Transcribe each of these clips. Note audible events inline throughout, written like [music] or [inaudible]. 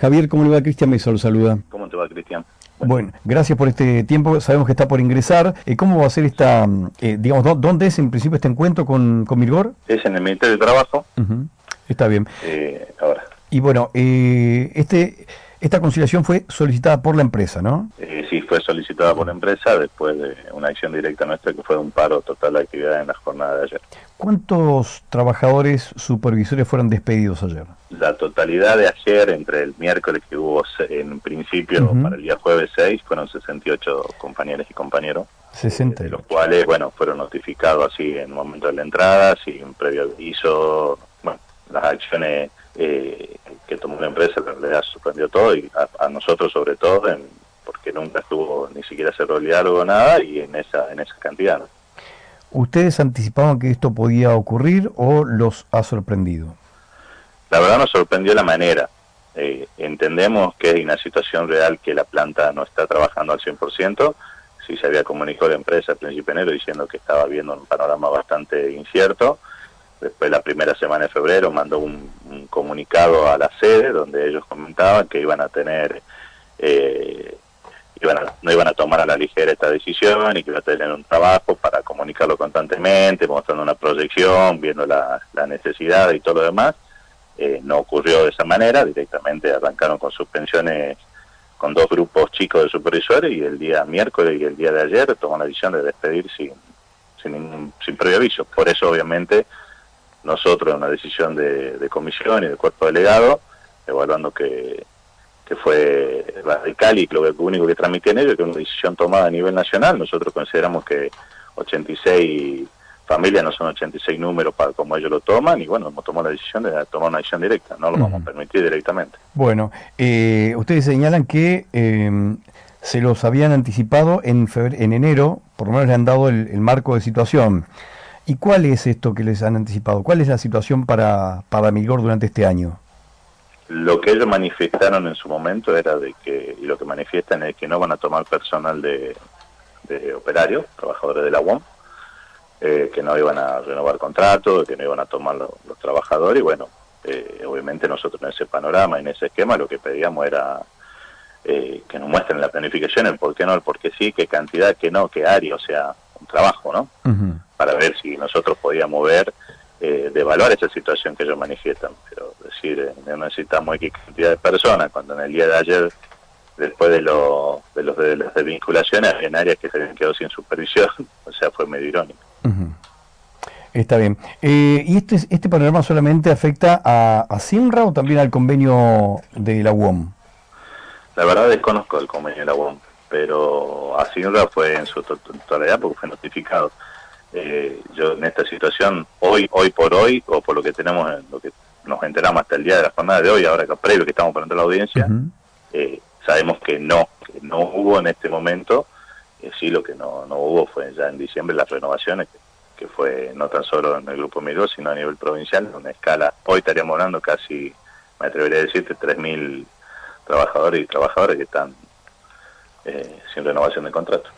Javier, ¿cómo le va? Cristian Mesa lo saluda. ¿Cómo te va, Cristian? Bueno. gracias por este tiempo. Sabemos que está por ingresar. Eh, ¿Cómo va a ser esta, eh, digamos, dónde es en principio este encuentro con, con Mirgor? Es en el Ministerio de Trabajo. Está bien. Eh, ahora. Y bueno, este esta conciliación fue solicitada por la empresa, ¿no? Eh, sí, fue solicitada por la empresa después de una acción directa nuestra que fue un paro total de actividad en la jornada de ayer. ¿Cuántos trabajadores supervisores fueron despedidos ayer? La totalidad de ayer, entre el miércoles que hubo en principio para el día jueves 6, fueron 68 compañeros y compañeros. 60. De los cuales, bueno, fueron notificados así en el momento de la entrada, sin previo aviso, bueno, las acciones eh, que tomó la empresa le ha sorprendido todo y a, nosotros sobre todo porque nunca estuvo ni siquiera cerró el diálogo nada y en esa en esa cantidad ¿Ustedes anticipaban que esto podía ocurrir o los ha sorprendido? La verdad nos sorprendió la manera. Eh, entendemos que hay una situación real que la planta no está trabajando al 100%. Sí se había comunicado la empresa al principio de enero diciendo que estaba viendo un panorama bastante incierto Después la primera semana de febrero mandó un, comunicado a la sede donde ellos comentaban que iban a tener, eh, iban no iban a tomar a la ligera esta decisión y que iban a tener un trabajo para comunicarlo constantemente, mostrando una proyección, viendo la, necesidad y todo lo demás. Eh, no ocurrió de esa manera, directamente arrancaron con suspensiones con dos grupos chicos de supervisores y el día miércoles y el día de ayer tomó la decisión de despedir sin, sin, sin previo aviso. Por eso obviamente nosotros en una decisión de, comisión y de cuerpo delegado, evaluando que, que fue radical y lo único que transmitían ellos que una decisión tomada a nivel nacional. Nosotros consideramos que 86 familias no son 86 números para como ellos lo toman y bueno, hemos tomado la decisión de tomar una decisión directa, no lo vamos a permitir directamente. Bueno, eh, ustedes señalan que eh, se los habían anticipado en, en enero, por lo menos le han dado el, el marco de situación. ¿Y cuál es esto que les han anticipado? ¿Cuál es la situación para, para Migor durante este año? Lo que ellos manifestaron en su momento era de que, y lo que manifiestan es que no van a tomar personal de, de operarios, trabajadores de la UOM, eh, que no iban a renovar contratos, que no iban a tomar los trabajadores, y bueno, eh, obviamente nosotros en ese panorama, en ese esquema, lo que pedíamos era eh, que nos muestren la planificación, el por qué no, el por qué sí, qué cantidad, qué no, qué área, o sea, un trabajo, ¿no? Para ver si nosotros podíamos ver, eh, de evaluar esa situación que ellos manifiestan. Pero decir, eh, necesitamos X cantidad de personas, cuando en el día de ayer, después de, lo, de, los, de las desvinculaciones, en áreas que se habían quedado sin supervisión, [laughs] o sea, fue medio irónico. Está bien. Eh, ¿Y este, este panorama solamente afecta a, a SIMRA o también al convenio de la UOM? La verdad desconozco el convenio de la UOM, pero a SIMRA fue en su totalidad porque fue notificado. Eh, yo en esta situación, hoy hoy por hoy, o por lo que tenemos, lo que nos enteramos hasta el día de la jornada de hoy, ahora que previo que estamos para la audiencia, eh, sabemos que no, que no hubo en este momento, eh, sí lo que no, no hubo fue ya en diciembre las renovaciones, que, fue no tan solo en el Grupo Miro, sino a nivel provincial, en una escala, hoy estaríamos hablando casi, me atrevería a decirte, 3.000 trabajadores y trabajadoras que están sin renovación de contrato.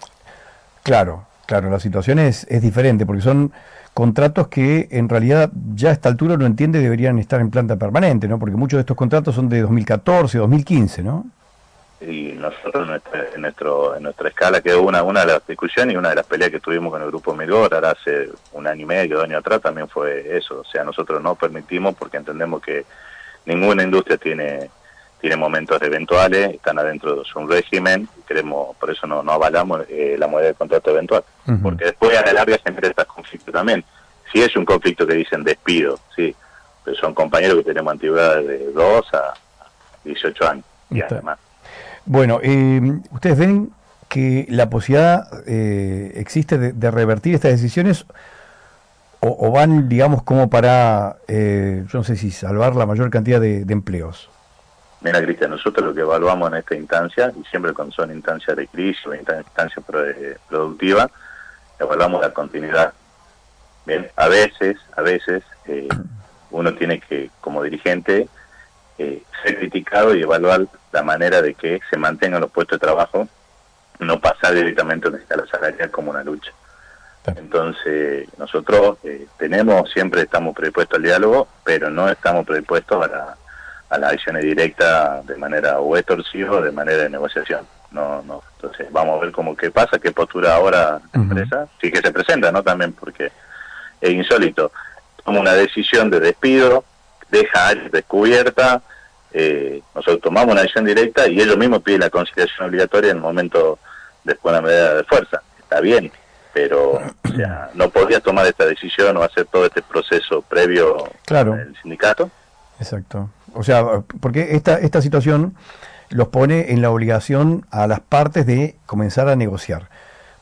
Claro, Claro, la situación es, es diferente porque son contratos que en realidad ya a esta altura uno entiende deberían estar en planta permanente, ¿no? Porque muchos de estos contratos son de 2014, 2015, ¿no? Y nosotros en, nuestro, en nuestra escala, que una, una de las discusiones y una de las peleas que tuvimos con el grupo Mirgor ahora hace un año y medio, dos años atrás, también fue eso. O sea, nosotros no permitimos porque entendemos que ninguna industria tiene tiene momentos eventuales, están adentro de un régimen, queremos, por eso no, no avalamos eh, la moneda de contrato eventual, porque después a la larga se genera estos conflictos también. Si es un conflicto que dicen despido, sí, pero son compañeros que tenemos antigüedad de 2 a 18 años y además. Bueno, eh, ustedes ven que la posibilidad eh, existe de, revertir estas decisiones o, van, digamos, como para, yo no sé si salvar la mayor cantidad de empleos. Mira, Cristian, nosotros lo que evaluamos en esta instancia, y siempre cuando son instancias de crisis o instancias productivas, evaluamos la continuidad. Bien, a veces, a veces, eh, uno tiene que, como dirigente, eh, ser criticado y evaluar la manera de que se mantengan los puestos de trabajo, no pasar directamente a una escala salarial como una lucha. Entonces, nosotros eh, tenemos, siempre estamos predispuestos al diálogo, pero no estamos predispuestos a la a las acciones directas de manera o extorsiva o de manera de negociación. No, no. Entonces vamos a ver cómo qué pasa, qué postura ahora la empresa, sí que se presenta, ¿no? También porque es insólito. Toma una decisión de despido, deja áreas descubierta, eh, nosotros tomamos una decisión directa y ellos mismos piden la conciliación obligatoria en el momento después de la medida de fuerza. Está bien, pero o sea, no podías tomar esta decisión o hacer todo este proceso previo claro. el sindicato. Exacto. O sea, porque esta, esta situación los pone en la obligación a las partes de comenzar a negociar.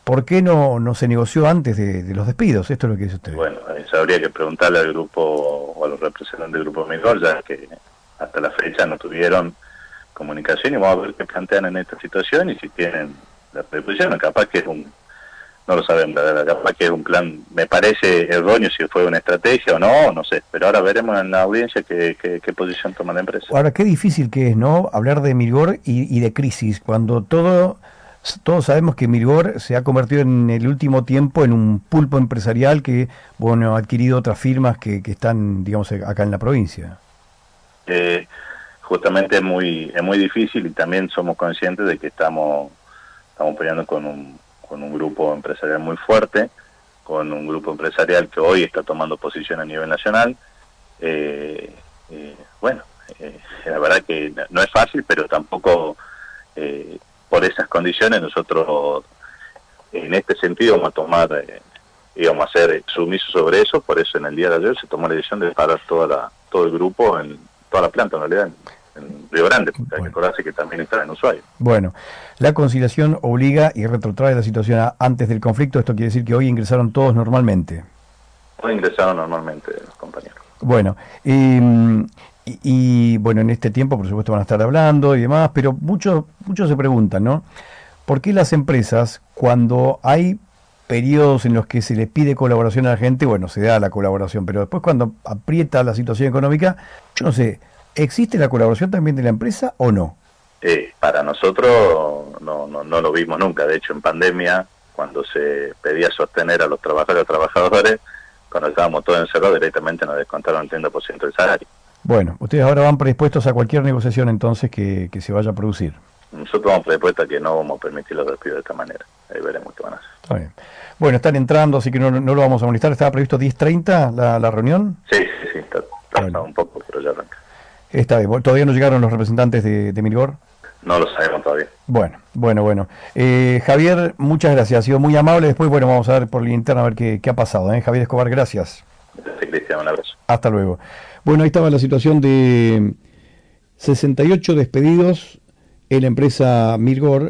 ¿Por qué no, no se negoció antes de, los despidos? Esto es lo que dice usted. Bueno, eso habría que preguntarle al grupo o a los representantes del grupo Mejor, ya que hasta la fecha no tuvieron comunicación y vamos a ver qué plantean en esta situación y si tienen la predisposición. Capaz que es un, no lo saben, capaz que es un plan, me parece erróneo si fue una estrategia o no, no sé, pero ahora veremos en la audiencia qué, qué, posición toma la empresa. Ahora, qué difícil que es, ¿no? Hablar de Mirgor y, de crisis, cuando todo, todos sabemos que Mirgor se ha convertido en el último tiempo en un pulpo empresarial que, bueno, ha adquirido otras firmas que, que están, digamos, acá en la provincia. Eh, justamente es muy, es muy difícil y también somos conscientes de que estamos, estamos peleando con un con un grupo empresarial muy fuerte, con un grupo empresarial que hoy está tomando posición a nivel nacional. Eh, eh, bueno, eh, la verdad que no es fácil, pero tampoco por esas condiciones nosotros en este sentido vamos a tomar, íbamos a ser sumisos sobre eso, por eso en el día de ayer se tomó la decisión de parar toda la, todo el grupo en toda la planta en realidad en Río Grande, porque hay que acordarse que también está en Ushuaia. Bueno, la conciliación obliga y retrotrae la situación antes del conflicto, esto quiere decir que hoy ingresaron todos normalmente. Hoy ingresaron normalmente los compañeros. Bueno, y, bueno, en este tiempo por supuesto van a estar hablando y demás, pero muchos muchos se preguntan, ¿no? ¿Por qué las empresas, cuando hay periodos en los que se les pide colaboración a la gente, bueno, se da la colaboración, pero después cuando aprieta la situación económica, yo no sé, ¿Existe la colaboración también de la empresa o no? Eh, para nosotros no, no, no lo vimos nunca. De hecho, en pandemia, cuando se pedía sostener a los trabajadores y trabajadores, cuando estábamos todos encerrados, directamente nos descontaron el 30% del salario. Bueno, ustedes ahora van predispuestos a cualquier negociación entonces que, se vaya a producir. Nosotros vamos predispuestos a que no vamos a permitir los despidos de esta manera. Ahí veremos qué van a hacer. Está bien. Bueno, están entrando, así que no, no lo vamos a molestar. ¿Estaba previsto 10.30 la, la reunión? Sí, sí, sí. Está, un poco, pero ya arranca. Está bien. ¿Todavía no llegaron los representantes de, de Mirgor? No lo sabemos todavía. Bueno, bueno, bueno. Eh, Javier, muchas gracias. Ha sido muy amable. Después, bueno, vamos a ver por la interna a ver qué, ha pasado. ¿eh? Javier Escobar, gracias. Cristian, un abrazo. Hasta luego. Bueno, ahí estaba la situación de 68 despedidos en la empresa Mirgor.